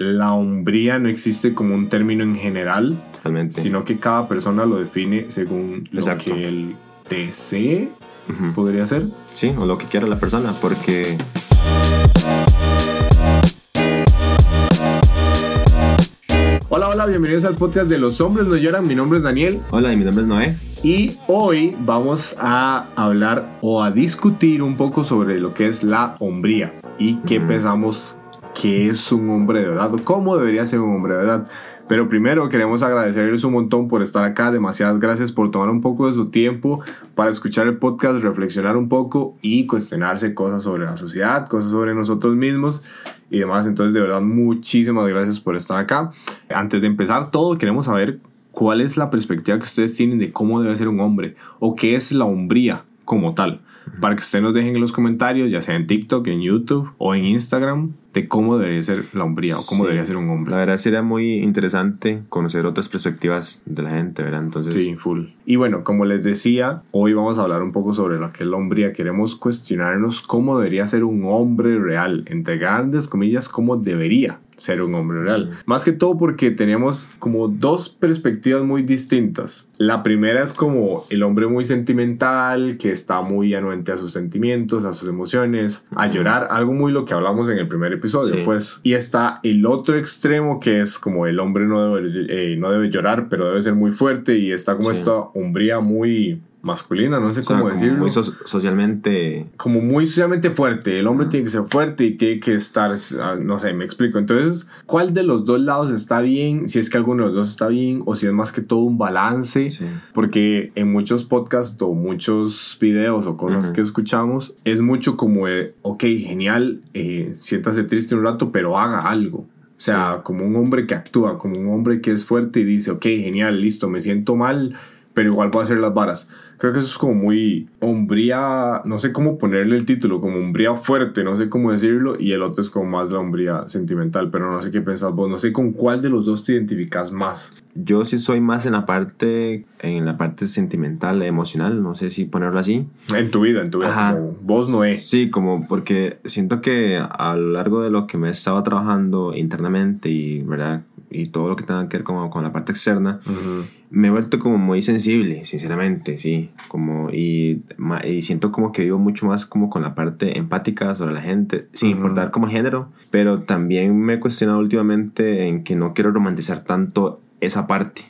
la hombría no existe como un término en general, Totalmente. sino que cada persona lo define según Exacto. lo que él desee, podría ser. Sí, o lo que quiera la persona, porque Hola, hola, bienvenidos al podcast de Los Hombres No Lloran. Mi nombre es Daniel hola, mi nombre es Noé. y hoy vamos a hablar o a discutir un poco sobre lo que es la hombría y qué pensamos que es un hombre de verdad cómo debería ser un hombre de verdad. Pero primero queremos agradecerles un montón por estar acá. Demasiadas gracias por tomar un poco de su tiempo para escuchar el podcast, reflexionar un poco y cuestionarse cosas sobre la sociedad, cosas sobre nosotros mismos y demás. Entonces, de verdad, muchísimas gracias por estar acá. Antes de empezar todo, queremos saber cuál es la perspectiva que ustedes tienen de cómo debe ser un hombre o qué es la hombría como tal. Para que ustedes nos dejen en los comentarios, ya sea en TikTok, en YouTube o en Instagram, de cómo debería ser la hombría o cómo Sí. debería ser un hombre. La verdad sería muy interesante conocer otras perspectivas de la gente, ¿verdad? Entonces, Sí, full. Y bueno, como les decía, hoy vamos a hablar un poco sobre lo que es la hombría. Queremos cuestionarnos cómo debería ser un hombre real, entre grandes comillas, cómo debería ser un hombre real. Más que todo porque tenemos como dos perspectivas muy distintas. La primera es como el hombre muy sentimental, que está muy anuente a sus sentimientos, a sus emociones, a llorar, algo muy lo que hablamos en el primer episodio, Sí. pues. Y está el otro extremo que es como el hombre no debe, eh, no debe llorar, pero debe ser muy fuerte y está como Sí. esta hombría muy masculina, no sé o sea, cómo como decirlo. muy so- socialmente... como muy socialmente fuerte. El hombre tiene que ser fuerte y tiene que estar, ah, no sé, me explico. Entonces, ¿cuál de los dos lados está bien? Si es que alguno de los dos está bien o si es más que todo un balance. Sí. Porque en muchos podcasts o muchos videos o cosas que escuchamos, es mucho como, eh, ok, genial, eh, siéntase triste un rato, pero haga algo. O sea, como un hombre que actúa, como un hombre que es fuerte y dice, ok, genial, listo, me siento mal, pero igual voy a hacer las varas. Creo que eso es como muy hombría, no sé cómo ponerle el título, como hombría fuerte, no sé cómo decirlo, y el otro es como más la hombría sentimental, pero no sé qué pensás vos, no sé con cuál de los dos te identificas más. Yo sí soy más en la parte, en la parte sentimental, emocional, no sé si ponerlo así. En tu vida, en tu vida, Ajá. como vos no es. Sí, como porque siento que a lo largo de lo que me he estado trabajando internamente y, ¿verdad? Y todo lo que tenga que ver como con la parte externa, me he vuelto como muy sensible, sinceramente, sí. Como, y, y siento como que vivo mucho más como con la parte empática sobre la gente, sin Ujú. importar como género. Pero también me he cuestionado últimamente en que no quiero romantizar tanto esa parte,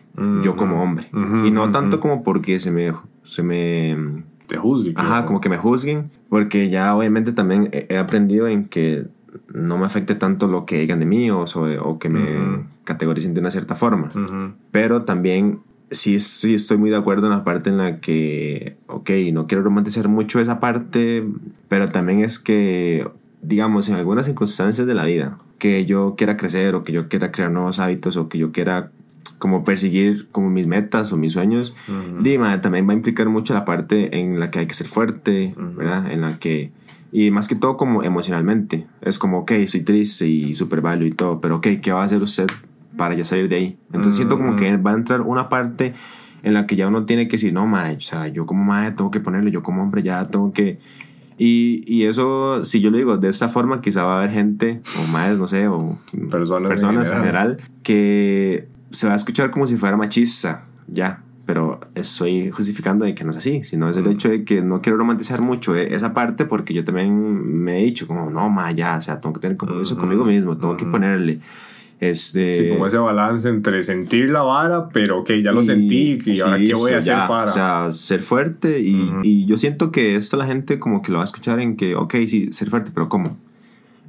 yo como hombre. Y no tanto como porque se me... Se me Te juzgue. Ajá, como que me juzguen, porque ya obviamente también he aprendido en que no me afecte tanto lo que digan de mí o, sobre- o que me Ujú. categoricen de una cierta forma. Pero también sí, sí estoy muy de acuerdo en la parte en la que, ok, no quiero romantizar mucho esa parte, pero también es que, digamos, en algunas circunstancias de la vida, que yo quiera crecer o que yo quiera crear nuevos hábitos o que yo quiera como perseguir como mis metas o mis sueños, Ujú. Dima, también va a implicar mucho la parte en la que hay que ser fuerte. ¿verdad? En la que... Y más que todo como emocionalmente. Es como, ok, estoy triste y súper válido y todo, pero ok, ¿qué va a hacer usted para ya salir de ahí? Entonces siento como que va a entrar una parte en la que ya uno tiene que decir, no, mae, o sea, yo como mae tengo que ponerle, yo como hombre ya tengo que... Y, y eso, si yo lo digo de esta forma, quizá va a haber gente, o maes, no sé, o Personas personas en general, que se va a escuchar como si fuera machista, ya. Pero estoy justificando de que no es así, sino es el Mm. hecho de que no quiero romantizar mucho e- esa parte porque yo también me he dicho como, no, ma, ya, o sea, tengo que tener compromiso Ujú. conmigo mismo, tengo que Ujú. ponerle. Este, Sí, como ese balance entre sentir la vara, pero que ya lo y- sentí, y sí, ahora qué voy a hacer ya, para. O sea, ser fuerte y, Ujú. y yo siento que esto la gente como que lo va a escuchar en que, ok, sí, ser fuerte, pero ¿cómo?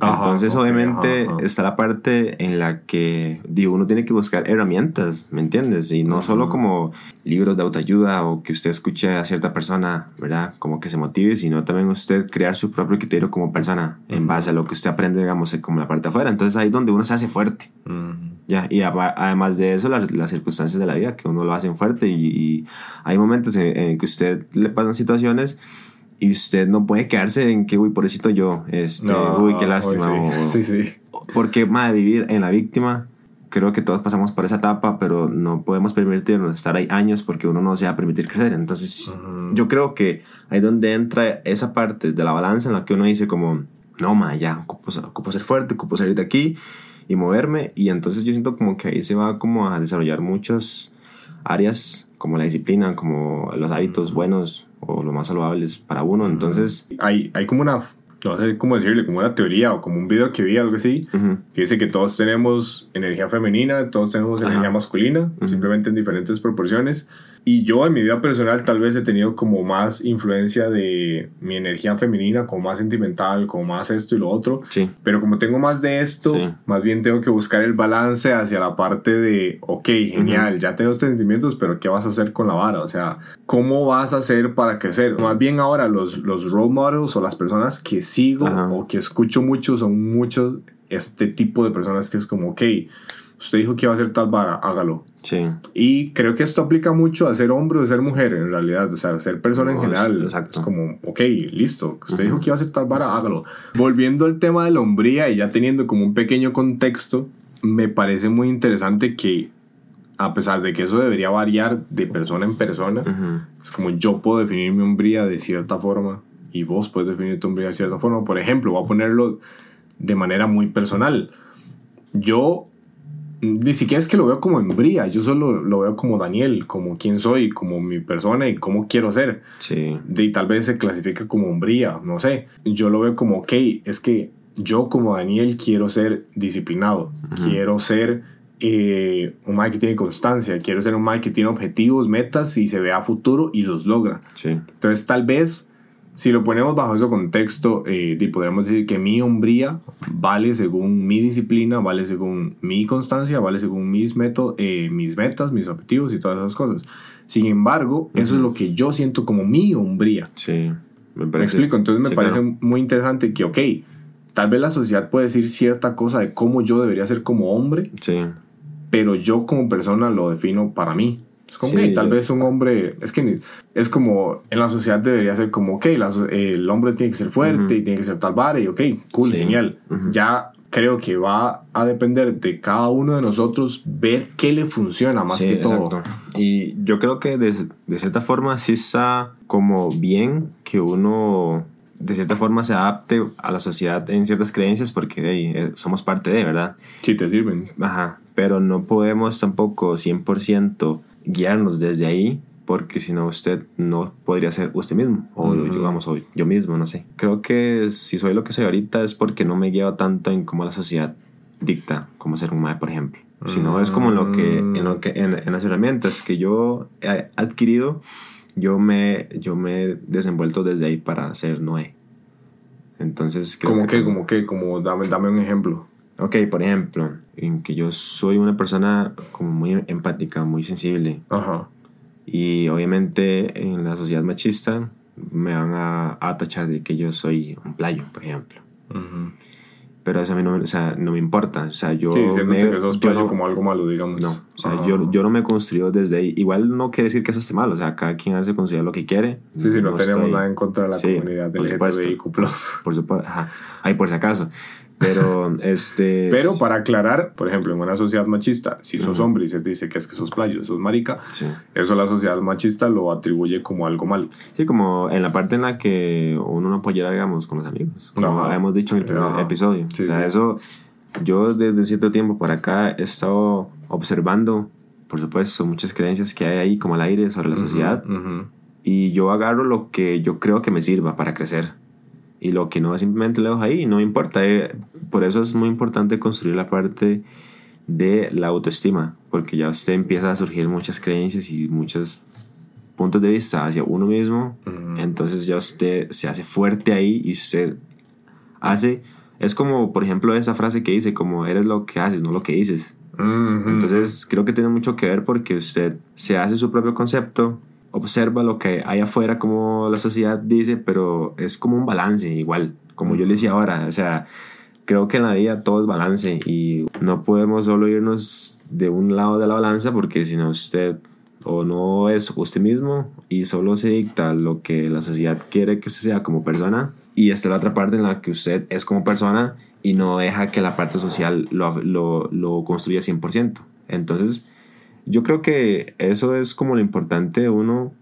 Ajá, Entonces, ok, obviamente, ajá, ajá. está la parte en la que digo, uno tiene que buscar herramientas, ¿me entiendes? Y no solo como libros de autoayuda o que usted escuche a cierta persona, ¿verdad? Como que se motive, sino también usted crear su propio criterio como persona en base a lo que usted aprende, digamos, como la parte de afuera. Entonces, ahí es donde uno se hace fuerte. Ya, y además de eso, las, las circunstancias de la vida que uno lo hacen fuerte y, y hay momentos en, en que usted le pasan situaciones y usted no puede quedarse en que, uy, pobrecito yo, este, No, uy, qué lástima. uy, o- sí. sí, sí. porque, más vivir en la víctima, creo que todos pasamos por esa etapa, pero no podemos permitirnos estar ahí años porque uno no se va a permitir crecer. Entonces, Ujú. yo creo que ahí es donde entra esa parte de la balanza en la que uno dice como, no, ma, ya, ocupo, ocupo ser fuerte, ocupo salir de aquí. y moverme. Y entonces yo siento como que ahí se va como a desarrollar muchas áreas como la disciplina, como los hábitos buenos o los más saludables para uno. Entonces... Hay, hay como una, no sé cómo decirle, como una teoría o como un video que vi, algo así, que dice que todos tenemos energía femenina, todos tenemos energía masculina, simplemente en diferentes proporciones. Y yo en mi vida personal tal vez he tenido como más influencia de mi energía femenina, como más sentimental, como más esto y lo otro. Sí. Pero como tengo más de esto, Sí. más bien tengo que buscar el balance hacia la parte de, ok, genial, ya tengo estos sentimientos, pero ¿qué vas a hacer con la vara? O sea, ¿cómo vas a hacer para crecer? Más bien ahora los, los role models o las personas que sigo Ajá. o que escucho mucho son muchos este tipo de personas que es como, ok, usted dijo que iba a hacer tal vara, hágalo. Sí. Y creo que esto aplica mucho a ser hombre o ser mujer, en realidad. O sea, ser persona en No, general. es- exacto. Es como, ok, listo. Usted dijo que iba a hacer tal vara, hágalo. Volviendo al tema de la hombría y ya teniendo como un pequeño contexto, me parece muy interesante que, a pesar de que eso debería variar de persona en persona, Ujú. es como yo puedo definir mi hombría de cierta forma y vos puedes definir tu hombría de cierta forma. Por ejemplo, voy a ponerlo de manera muy personal. Yo ni siquiera es que lo veo como hombría, yo solo lo veo como Daniel, como quién soy, como mi persona y cómo quiero ser. Sí. De, y tal vez se clasifica como hombría, no sé. Yo lo veo como, ok, es que yo como Daniel quiero ser disciplinado, quiero ser eh, un Mike que tiene constancia, quiero ser un Mike que tiene objetivos, metas y se ve a futuro y los logra. Sí. Entonces, tal vez, si lo ponemos bajo ese contexto, eh, podríamos decir que mi hombría vale según mi disciplina, vale según mi constancia, vale según mis, meto- eh, mis metas, mis objetivos y todas esas cosas. Sin embargo, eso es lo que yo siento como mi hombría. Sí. Me, ¿Me parece- explico? Entonces me sí, parece claro. muy interesante que, ok, tal vez la sociedad puede decir cierta cosa de cómo yo debería ser como hombre, Sí. pero yo como persona lo defino para mí. Es como, Sí, ok, tal vez un hombre, es que es como en la sociedad debería ser como, ok, la eh, el hombre tiene que ser fuerte y tiene que ser tal vara y ok, cool, Sí. genial. Ya creo que va a depender de cada uno de nosotros ver qué le funciona más Sí, que todo. exacto. Y yo creo que de, de cierta forma sí está como bien que uno de cierta forma se adapte a la sociedad en ciertas creencias porque hey, eh, somos parte de, ¿verdad? Si te sirven. Ajá, pero no podemos tampoco 100% guiarnos desde ahí porque si no usted no podría ser usted mismo o Ujú. yo, vamos, o yo mismo, no sé. Creo que si soy lo que soy ahorita es porque no me guío tanto en cómo la sociedad dicta cómo ser un mae, por ejemplo. Sino es como en lo que, en, lo que en, en las herramientas que yo he adquirido, yo me, yo me he desenvuelto desde ahí para ser Noé. Entonces, creo Como que, como- como que, como dame, dame un ejemplo. Ok, por ejemplo, en que yo soy una persona como muy empática, muy sensible. Ajá. Y obviamente en la sociedad machista me van a, a tachar de que yo soy un playo, por ejemplo. Ujú. Pero eso a mí no, o sea, no me importa. O sea, yo... Sí, me- que sos yo playo no- como algo malo, digamos. No, o sea, Ajá. yo, yo no me construyo desde ahí. Igual no quiere decir que eso esté mal. O sea, cada quien hace construir lo que quiere. Sí, sí, no, tenemos estoy- nada en contra de la Sí, comunidad por supuesto. LGTBIQ+. Por supuesto. Ajá. Ay, por si acaso. Pero, este... Pero para aclarar, por ejemplo, en una sociedad machista, si sos Ujú. hombre y se te dice que es que sos playo, sos marica, Sí. eso la sociedad machista lo atribuye como algo malo. Sí, como en la parte en la que uno no apoyara, digamos, con los amigos. Como Ajá. hemos dicho en el primer Ajá. episodio. Sí, o sea, sí. eso, yo desde cierto tiempo por acá he estado observando, por supuesto, muchas creencias que hay ahí como al aire sobre la sociedad. Ujú. Y yo agarro lo que yo creo que me sirva para crecer. Y lo que no, simplemente lo dejo ahí, no importa. eh. Por eso es muy importante construir la parte de la autoestima, porque ya usted empieza a surgir muchas creencias y muchos puntos de vista hacia uno mismo. Ujú. Entonces ya usted se hace fuerte ahí y usted hace... Es como, por ejemplo, esa frase que dice, como eres lo que haces, no lo que dices. Ujú. Entonces creo que tiene mucho que ver porque usted se hace su propio concepto, observa lo que hay afuera como la sociedad dice, pero es como un balance igual, como yo le decía ahora, o sea, creo que en la vida todo es balance y no podemos solo irnos de un lado de la balanza porque si no usted o no es usted mismo y solo se dicta lo que la sociedad quiere que usted sea como persona y esta es la otra parte en la que usted es como persona y no deja que la parte social lo, lo, lo construya 100%. Entonces, yo creo que eso es como lo importante de uno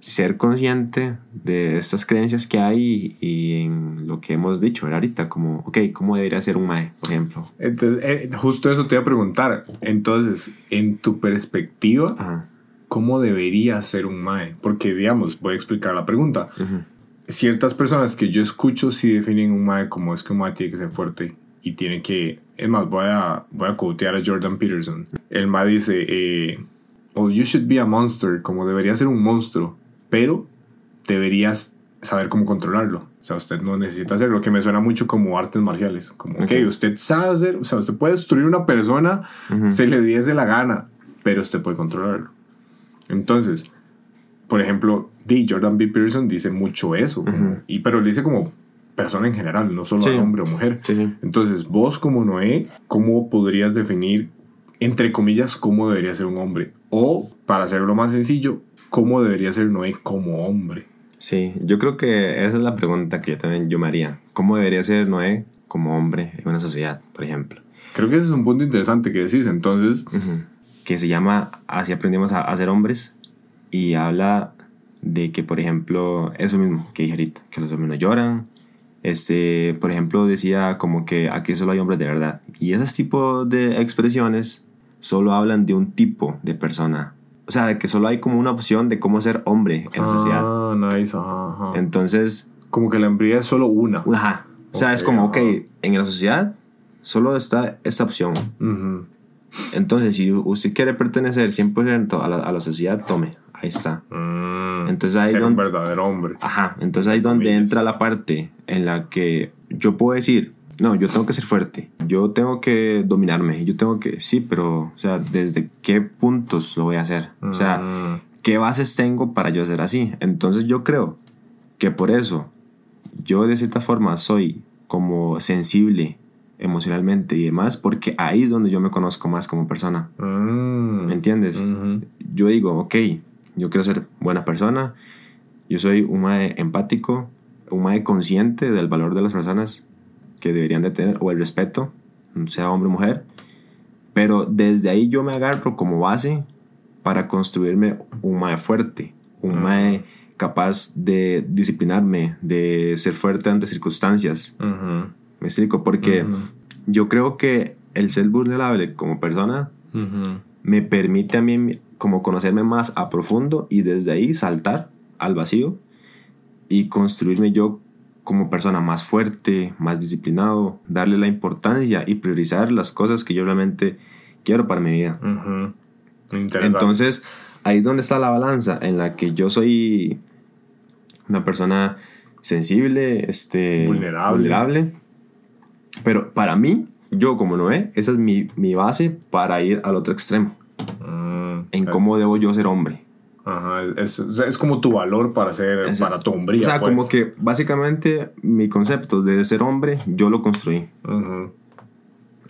ser consciente de estas creencias que hay y, en lo que hemos dicho ahorita, como, ok, ¿cómo debería ser un mae, por ejemplo? Entonces, eh, justo eso te iba a preguntar. Entonces, en tu perspectiva, Ajá. ¿cómo debería ser un mae? Porque, digamos, voy a explicar la pregunta. Ciertas personas que yo escucho sí definen un mae como es que un mae tiene que ser fuerte y tiene que... Es más, voy a, voy a quotear a Jordan Peterson. El mae dice, eh, oh, you should be a monster, como debería ser un monstruo, pero deberías saber cómo controlarlo. O sea, usted no necesita hacerlo, que me suena mucho como artes marciales. Como, ok, Ok. usted sabe hacer, o sea, usted puede destruir una persona, Ujú. se le diese la gana, pero usted puede controlarlo. Entonces, por ejemplo, D. Jordan B. Peterson dice mucho eso, y, pero lo dice como persona en general, no solo Sí. a hombre o mujer. Sí. Entonces, vos como Noé, ¿cómo podrías definir, entre comillas, cómo debería ser un hombre? O, para hacerlo más sencillo, ¿cómo debería ser Noé como hombre? Sí, yo creo que esa es la pregunta que yo también yo me haría. ¿Cómo debería ser Noé como hombre en una sociedad, por ejemplo? Creo que ese es un punto interesante que decís. Entonces. Que se llama Así aprendimos a, a ser hombres y habla de que, por ejemplo, eso mismo que dije ahorita, que los hombres no lloran. Este, por ejemplo, decía como que aquí solo hay hombres de verdad. Y esos tipos de expresiones solo hablan de un tipo de persona. O sea, de que solo hay como una opción de cómo ser hombre en la sociedad. Ah, nice, ajá, ajá. Entonces, Como que la hombría es solo una. Ajá. O sea, es Ok, como, ok, ajá. en la sociedad solo está esta opción. Ujú. Entonces, si usted quiere pertenecer 100% a la, a la sociedad, tome. Ahí está. Mm. Entonces ahí Ser un donde- verdadero hombre. Ajá. Entonces ahí donde entra la parte en la que yo puedo decir, no, yo tengo que ser fuerte. Yo tengo que dominarme. Yo tengo que, sí, pero, o sea, ¿desde qué puntos lo voy a hacer? O sea, Mm. ¿qué bases tengo para yo ser así? Entonces yo creo que por eso yo de cierta forma soy como sensible emocionalmente y demás, porque ahí es donde yo me conozco más como persona. Mm. ¿Me entiendes? Yo digo, ok, yo quiero ser buena persona, yo soy un mae empático, un mae consciente del valor de las personas que deberían de tener, o el respeto, sea hombre o mujer, pero desde ahí yo me agarro como base para construirme un mae fuerte, un mae capaz de disciplinarme, de ser fuerte ante circunstancias. Ujú. Me explico, porque Ujú. yo creo que el ser vulnerable como persona Ujú. me permite a mí como conocerme más a profundo y desde ahí saltar al vacío y construirme yo como persona más fuerte, más disciplinado, darle la importancia y priorizar las cosas que yo realmente quiero para mi vida. Entonces, ahí es donde está la balanza en la que yo soy una persona sensible, este, Vulnerable. vulnerable. Pero para mí, yo como Noé, esa es mi, mi base para ir al otro extremo, Mm. en cómo debo yo ser hombre. Ajá, es, es como tu valor para ser, Es- para tu hombría. o sea, pues. como que básicamente mi concepto de ser hombre, yo lo construí. Ujú.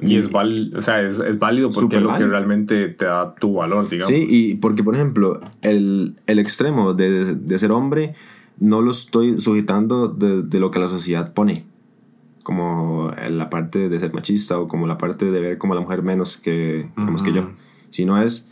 Y es, val, o sea, es, es válido porque es lo que válido. realmente te da tu valor, digamos. Sí, y porque, por ejemplo, el, el extremo de, de ser hombre no lo estoy sujetando de, de lo que la sociedad pone. Como la parte de ser machista o como la parte de ver como a la mujer menos que, digamos, que yo. Sino es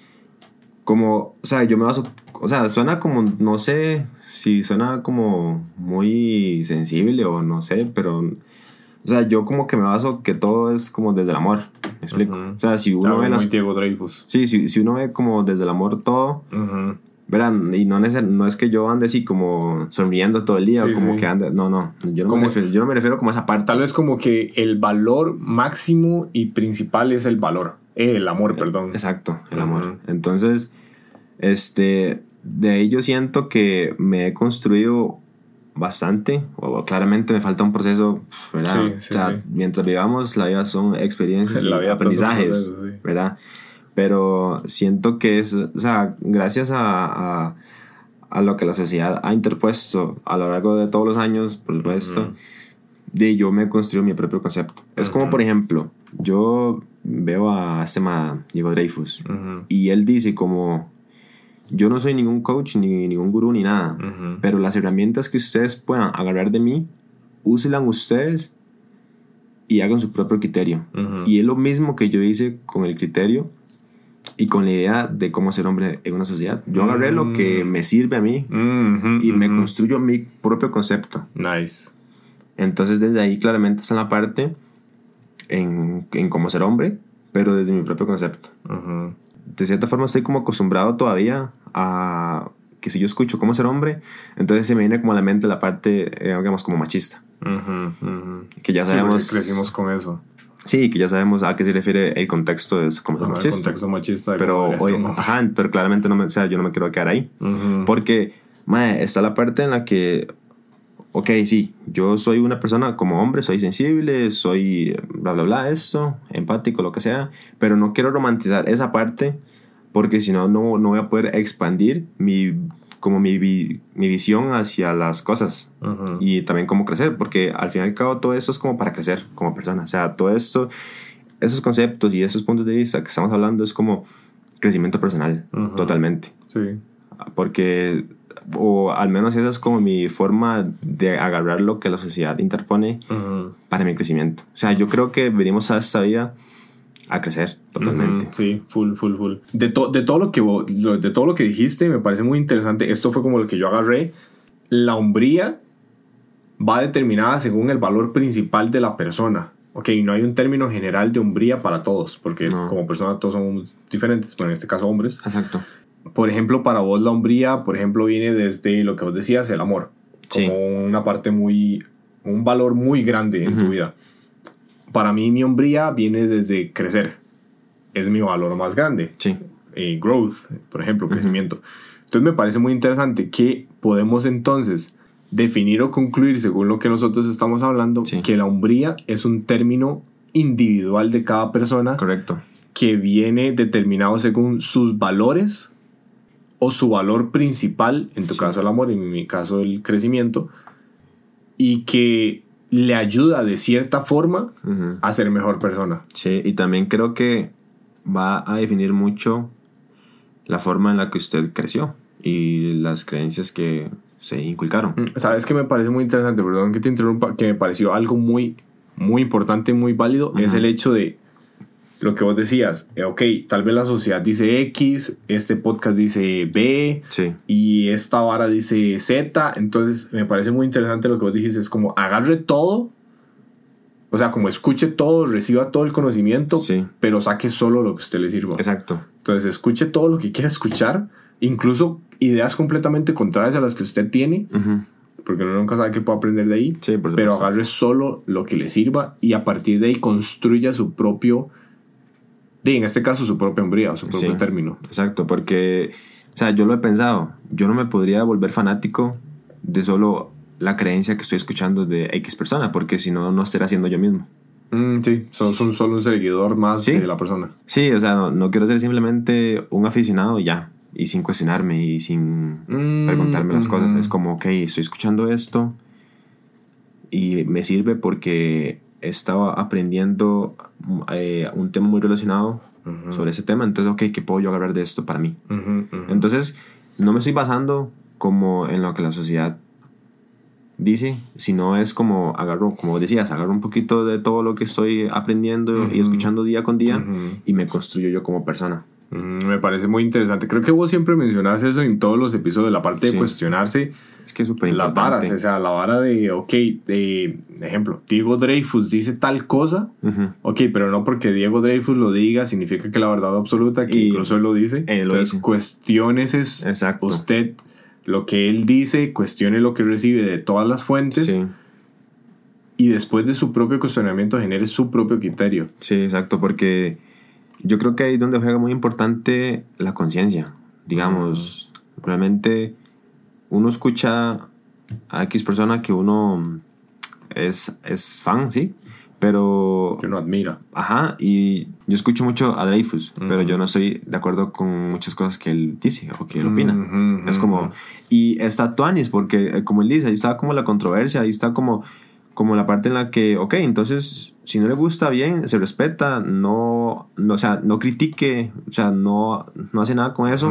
como, o sea, yo me baso, o sea, suena como, no sé si suena como muy sensible o no sé, pero, o sea, yo como que me baso que todo es como desde el amor. ¿Me explico? Ujú. O sea, si uno Claro, ve las Diego Dreyfus. Sí, si, si uno ve como desde el amor todo, Ujú. verán, y no, no es que yo ande así como sonriendo todo el día, Sí, o como sí. que ande, no, no, yo no, Como- me refiero, yo no me refiero como a esa parte. Tal vez como que el valor máximo y principal es el valor. Eh, el amor, perdón. Exacto, el amor. Entonces, este, de ahí yo siento que me he construido bastante, o claramente me falta un proceso, ¿verdad? Sí, sí, o sea, sí. mientras vivamos, la vida son experiencias La y vida aprendizajes, pasa por eso, sí. ¿verdad? Pero siento que es, o sea, gracias a, a, a lo que la sociedad ha interpuesto a lo largo de todos los años, por supuesto, Ujú. de yo me construyo mi propio concepto. Es como, Ujú. por ejemplo, yo veo a este ma, Diego Dreyfus, Ujú. y él dice como, yo no soy ningún coach, ni ningún gurú, ni nada, pero las herramientas que ustedes puedan agarrar de mí, úsenlas ustedes y hagan su propio criterio. Y es lo mismo que yo hice con el criterio y con la idea de cómo ser hombre en una sociedad. Yo agarré lo que Mm. me sirve a mí y me construyo mi propio concepto. Nice. Entonces desde ahí claramente está la parte en, en cómo ser hombre, pero desde mi propio concepto. Ujú. De cierta forma estoy como acostumbrado todavía a que si yo escucho cómo ser hombre, entonces se me viene como a la mente la parte, eh, digamos, como machista. Que ya Sí, sabemos... crecimos con eso. Sí, que ya sabemos a qué se refiere el contexto de cómo ser Ajá, el machista. contexto machista. Pero, oye, como- ajá, pero claramente no me, o sea, yo no me quiero quedar ahí. Porque, mae, está la parte en la que, ok, sí, yo soy una persona como hombre, soy sensible, soy bla, bla, bla, esto, empático, lo que sea, pero no quiero romantizar esa parte porque si no, no voy a poder expandir mi, como mi, mi visión hacia las cosas Ujú. y también cómo crecer, porque al fin y al cabo todo esto es como para crecer como persona, o sea, todo esto, esos conceptos y esos puntos de vista que estamos hablando es como crecimiento personal, Ujú. totalmente Sí. porque o al menos esa es como mi forma de agarrar lo que la sociedad interpone Ujú. para mi crecimiento. O sea, yo creo que venimos a esta vida a crecer totalmente. Ujú, Sí, full, full, full. De, to- de, todo lo que, de todo lo que dijiste, me parece muy interesante. Esto fue como lo que yo agarré. La hombría va determinada según el valor principal de la persona. Ok, no hay un término general de hombría para todos, porque No. como persona todos somos diferentes, bueno, en este caso hombres. Exacto. Por ejemplo, para vos la hombría, por ejemplo, viene desde lo que vos decías, el amor. Sí. Como una parte muy, un valor muy grande en tu Ujú. vida. Para mí mi hombría viene desde crecer. Es mi valor más grande. Sí. Eh, growth, por ejemplo, crecimiento. Entonces me parece muy interesante que podemos entonces definir o concluir, según lo que nosotros estamos hablando, Sí. que la hombría es un término individual de cada persona Correcto. que viene determinado según sus valores o su valor principal, en tu Sí. caso el amor, en mi caso el crecimiento, y que le ayuda de cierta forma a ser mejor persona. Sí, y también creo que va a definir mucho la forma en la que usted creció y las creencias que se inculcaron. Mm, ¿Sabes qué me parece muy interesante? Perdón que te interrumpa, que me pareció algo muy, muy importante, muy válido, es el hecho de lo que vos decías, eh, ok, tal vez la sociedad dice X, este podcast dice B, Sí, y esta vara dice Z, entonces me parece muy interesante lo que vos dijiste, es como agarre todo, o sea, como escuche todo, reciba todo el conocimiento, sí, pero saque solo lo que a usted le sirva. exacto. Entonces escuche todo lo que quiera escuchar, incluso ideas completamente contrarias a las que usted tiene, porque uno nunca sabe qué puede aprender de ahí, Sí, pero agarre solo lo que le sirva y a partir de ahí construya su propio, de, en este caso su propia hombría, su propio Sí. término. Exacto, porque, o sea, yo lo he pensado, yo no me podría volver fanático de solo la creencia que estoy escuchando de X persona, porque si no, no estaría haciendo yo mismo. Mm, sí, son, son solo un seguidor más Sí. de la persona. Sí, o sea, no, no quiero ser simplemente un aficionado y ya, y sin cuestionarme y sin Mm, preguntarme las cosas. Es como, ok, estoy escuchando esto y me sirve porque estaba aprendiendo eh, un tema muy relacionado Ujú. sobre ese tema, entonces, ok, ¿qué puedo yo agarrar de esto para mí? Ujú, ujú. Entonces, no me estoy basando como en lo que la sociedad dice, sino es como agarro, como decías, agarro un poquito de todo lo que estoy aprendiendo y escuchando día con día y me construyo yo como persona. Mm, Me parece muy interesante. Creo que vos siempre mencionas eso en todos los episodios, la parte de cuestionarse Es que es las varas. O sea, la vara de, ok, de ejemplo, Diego Dreyfus dice tal cosa, Ujú. ok, pero no porque Diego Dreyfus lo diga significa que la verdad absoluta, que Y- incluso él lo dice. él lo Entonces, dice. cuestiones es Exacto. usted lo que él dice, cuestione lo que recibe de todas las fuentes Sí, y después de su propio cuestionamiento genere su propio criterio. sí, exacto, porque yo creo que ahí es donde juega muy importante la conciencia. Digamos, realmente uno escucha a X persona que uno es, es fan, sí, pero Que uno admira. Ajá, y yo escucho mucho a Dreyfus, pero yo no estoy de acuerdo con muchas cosas que él dice o que él opina. Es como, y está Tuanis, porque eh, como él dice, ahí está como la controversia, ahí está como, como la parte en la que, ok, entonces, si no le gusta bien, se respeta, no, no o sea, no critique, o sea, no, no hace nada con eso,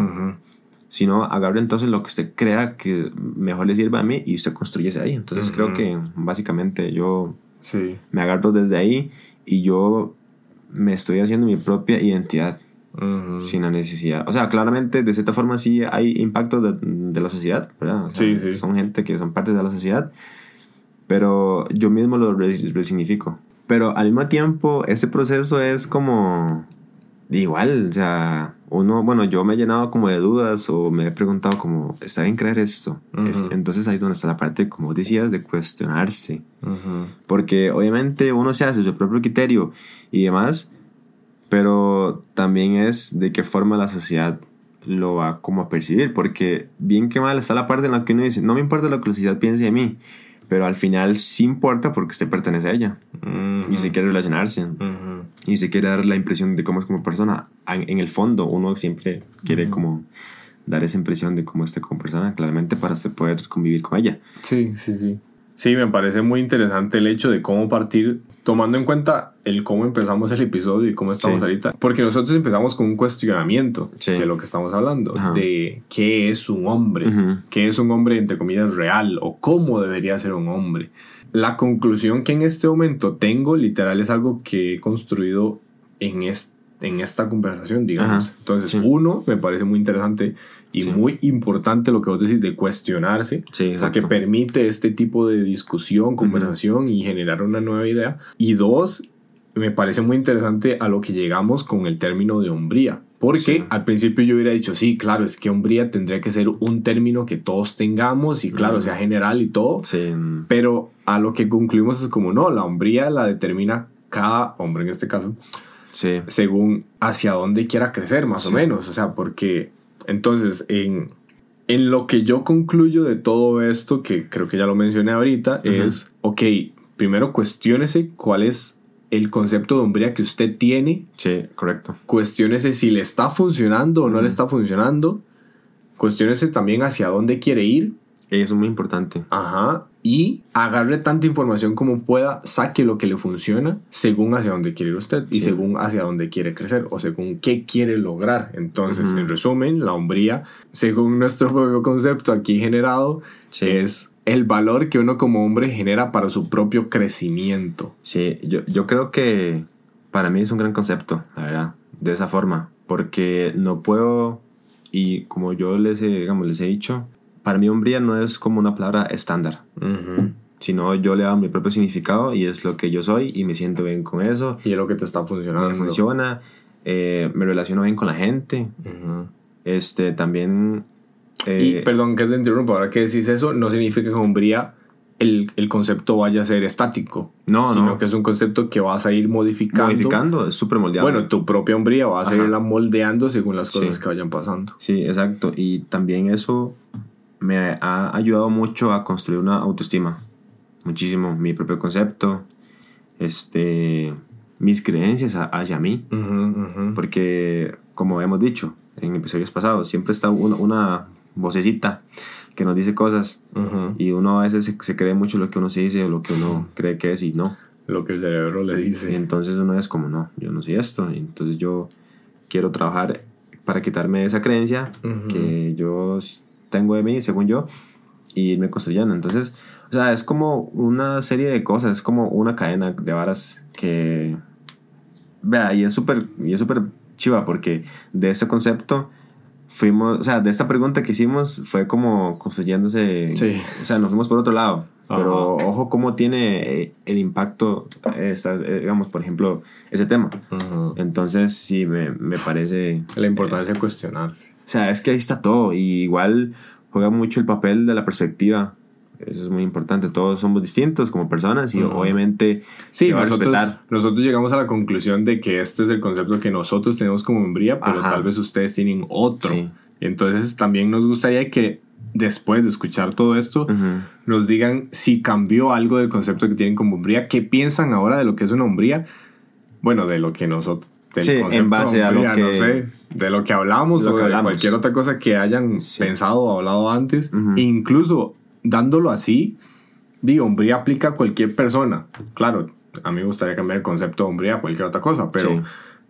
sino agarre entonces lo que usted crea que mejor le sirva a mí y usted construye ahí. Entonces Ujú. creo que básicamente yo Sí. me agarro desde ahí y yo me estoy haciendo mi propia identidad. Sin la necesidad. O sea, claramente, de cierta forma, sí hay impacto de, de la sociedad, ¿verdad? O sea, Sí, sí. Son gente que son parte de la sociedad, pero yo mismo lo res- resignifico. Pero al mismo tiempo, ese proceso es como igual, o sea, uno, bueno, yo me he llenado como de dudas o me he preguntado como, ¿está bien creer esto? Ujú. Es- Entonces ahí es donde está la parte, como decías, de cuestionarse. Porque obviamente uno se hace su propio criterio y demás, pero también es de qué forma la sociedad lo va como a percibir. Porque bien que mal está la parte en la que uno dice, no me importa lo que la sociedad piense de mí, pero al final sí importa porque usted pertenece a ella Ujú. y se quiere relacionarse Ujú. y se quiere dar la impresión de cómo es como persona. En, en el fondo uno siempre quiere como dar esa impresión de cómo está como persona, claramente para poder convivir con ella. Sí, sí, sí. Sí, me parece muy interesante el hecho de cómo partir, tomando en cuenta el cómo empezamos el episodio y cómo estamos Sí. ahorita. Porque nosotros empezamos con un cuestionamiento Sí. de lo que estamos hablando, Ajá. de qué es un hombre, qué es un hombre, entre comillas, real o cómo debería ser un hombre. La conclusión que en este momento tengo, literal, es algo que he construido en, es- en esta conversación, digamos. Ajá. Entonces, Sí. uno, me parece muy interesante y Sí. muy importante lo que vos decís de cuestionarse. Sí, Porque permite este tipo de discusión, conversación y generar una nueva idea. Y dos, me parece muy interesante a lo que llegamos con el término de hombría. Porque Sí. al principio yo hubiera dicho, sí, claro, es que hombría tendría que ser un término que todos tengamos y claro, Ujú. sea general y todo. Sí, Pero a lo que concluimos es como, no, la hombría la determina cada hombre en este caso sí. según hacia dónde quiera crecer, más o menos. O sea, porque entonces en, en lo que yo concluyo de todo esto, que creo que ya lo mencioné ahorita, es, ok, primero cuestiónese cuál es el concepto de hombría que usted tiene, Sí, correcto. cuestiónese si le está funcionando o no le está funcionando, cuestiónese también hacia dónde quiere ir, Eso es muy importante. ajá, y agarre tanta información como pueda, saque lo que le funciona según hacia dónde quiere ir usted y según hacia dónde quiere crecer o según qué quiere lograr. Entonces, en resumen, la hombría, según nuestro propio concepto aquí generado, Sí. es el valor que uno como hombre genera para su propio crecimiento. Sí, yo, yo creo que para mí es un gran concepto, la verdad, de esa forma, porque no puedo, y como yo les he, digamos, les he dicho, para mí hombría no es como una palabra estándar, Ujú. sino yo le doy mi propio significado y es lo que yo soy y me siento bien con eso, Y es lo que te está funcionando. me funciona, eh, me relaciono bien con la gente, Ujú. este, también... eh, y perdón que te interrumpa, ahora que decís eso, no significa que hombría el, el concepto vaya a ser estático. No, sino no. que es un concepto que vas a ir modificando. modificando, es súper moldeable. Bueno, tu propia hombría vas a Ajá. irla moldeando según las cosas Sí. que vayan pasando. Sí, exacto. Y también eso me ha ayudado mucho a construir una autoestima. Muchísimo. Mi propio concepto. Este. Mis creencias hacia mí. Porque, como hemos dicho en episodios pasados, siempre está una, una vocecita que nos dice cosas. Y uno a veces se, se cree mucho lo que uno se dice o lo que uno cree que es y no. Lo que el cerebro le Y dice. entonces uno es como, no, yo no soy esto. Y entonces yo quiero trabajar para quitarme esa creencia que yo tengo de mí, según yo, y irme construyendo. Entonces, o sea, es como una serie de cosas, es como una cadena de varas que... Vea, y es súper y es súper chiva porque de ese concepto fuimos, o sea, de esta pregunta que hicimos fue como construyéndose, Sí. o sea, nos fuimos por otro lado. Ajá. Pero ojo cómo tiene eh, el impacto, estas, eh, digamos, por ejemplo, ese tema. Entonces, sí, me, me parece... La importancia de cuestionarse. O sea, es que ahí está todo. Y igual juega mucho el papel de la perspectiva. Eso es muy importante. Todos somos distintos como personas y obviamente Sí, se va a nosotros, respetar. nosotros llegamos a la conclusión de que este es el concepto que nosotros tenemos como hombría, pero Ajá. tal vez ustedes tienen otro. Sí. Entonces también nos gustaría que después de escuchar todo esto, nos digan si cambió algo del concepto que tienen como hombría, qué piensan ahora de lo que es una hombría, bueno, de lo que nosotros... del Sí, en concepto base a lo hombría, que- no sé, de lo que hablamos Lo o que de hablamos. cualquier otra cosa que hayan Sí. pensado o hablado antes. Ujú. E incluso dándolo así, digo, hombría aplica a cualquier persona. Claro, a mí me gustaría cambiar el concepto de hombría a cualquier otra cosa, pero Sí.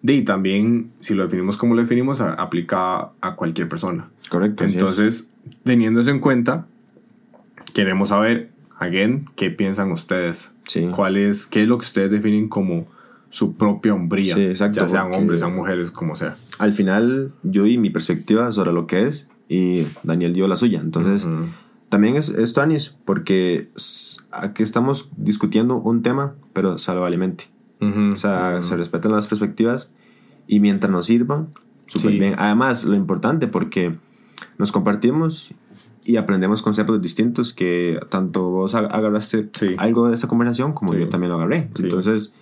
di, también, si lo definimos como lo definimos, a- aplica a cualquier persona. Correcto. Entonces, teniendo eso en cuenta, queremos saber, again, qué piensan ustedes. Sí. ¿Cuál es, ¿Qué es lo que ustedes definen como su propia hombría. Sí, exacto, ya sean hombres, sean mujeres, como sea. Al final, yo di mi perspectiva sobre lo que es y Daniel dio la suya. Entonces, Ujú. también es, es tuanis, porque aquí estamos discutiendo un tema, pero saludablemente. Ujú. O sea, Ujú. se respetan las perspectivas y mientras nos sirvan, súper Sí. bien. Además, lo importante porque nos compartimos y aprendemos conceptos distintos que tanto vos ag- agarraste Sí. algo de esta conversación como Sí. yo también lo agarré. Entonces,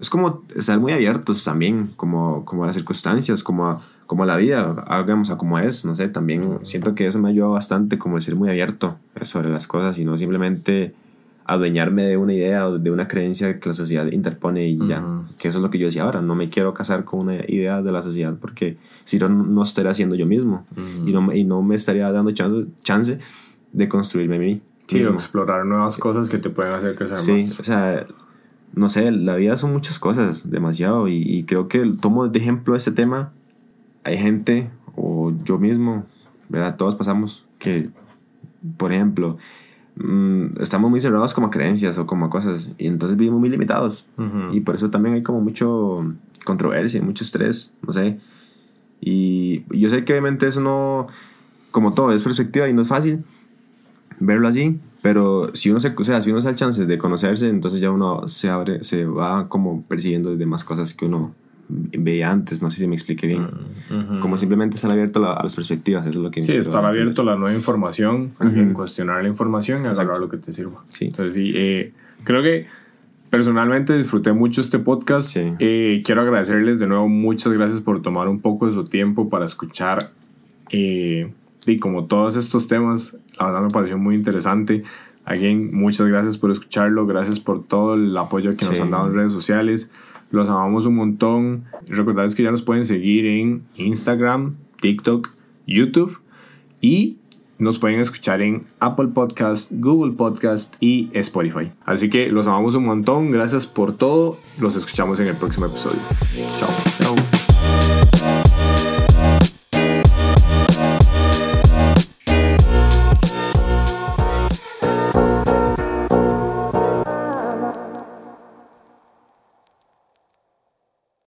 es como estar muy abiertos también, como, como a las circunstancias, como a, como a la vida, hagamos a como es, no sé, también siento que eso me ayuda bastante, como el ser muy abierto sobre las cosas y no simplemente adueñarme de una idea o de una creencia que la sociedad interpone y ya. Ujú. Que eso es lo que yo decía ahora, no me quiero casar con una idea de la sociedad porque si no, no estaría siendo yo mismo Ujú. y, no, me- y no me estaría dando chance, chance de construirme a mí Sí, o explorar nuevas cosas que te pueden hacer crecer Sí, más. o sea, no sé, la vida son muchas cosas, demasiado, y, y creo que tomo de ejemplo este tema. Hay gente, o yo mismo, ¿verdad? Todos pasamos que, por ejemplo, mm, estamos muy cerrados como a creencias o como a cosas, y entonces vivimos muy limitados. Y por eso también hay como mucho controversia, mucho estrés, no sé. Y yo sé que obviamente eso no, como todo, es perspectiva y no es fácil verlo así, pero si uno se, o sea, si uno se da el chance de conocerse, entonces ya uno se abre, se va como persiguiendo de más cosas que uno veía antes, no sé si me expliqué bien. Ujú. Como simplemente estar abierto a, la- a las perspectivas, eso es lo que... Sí, estar abierto a la nueva información, a Ujú. cuestionar la información y agarrar lo que te sirva. Sí. Entonces, sí, eh, creo que personalmente disfruté mucho este podcast. Sí. Eh, quiero agradecerles de nuevo, muchas gracias por tomar un poco de su tiempo para escuchar. eh, y como todos estos temas, la verdad me pareció muy interesante. Again, muchas gracias por escucharlo, gracias por todo el apoyo que nos Sí. han dado en redes sociales. Los amamos un montón. Recordarles que ya nos pueden seguir en Instagram, TikTok, YouTube y nos pueden escuchar en Apple Podcast, Google Podcast y Spotify. Así que los amamos un montón. Gracias por todo. Los escuchamos en el próximo episodio. Chao.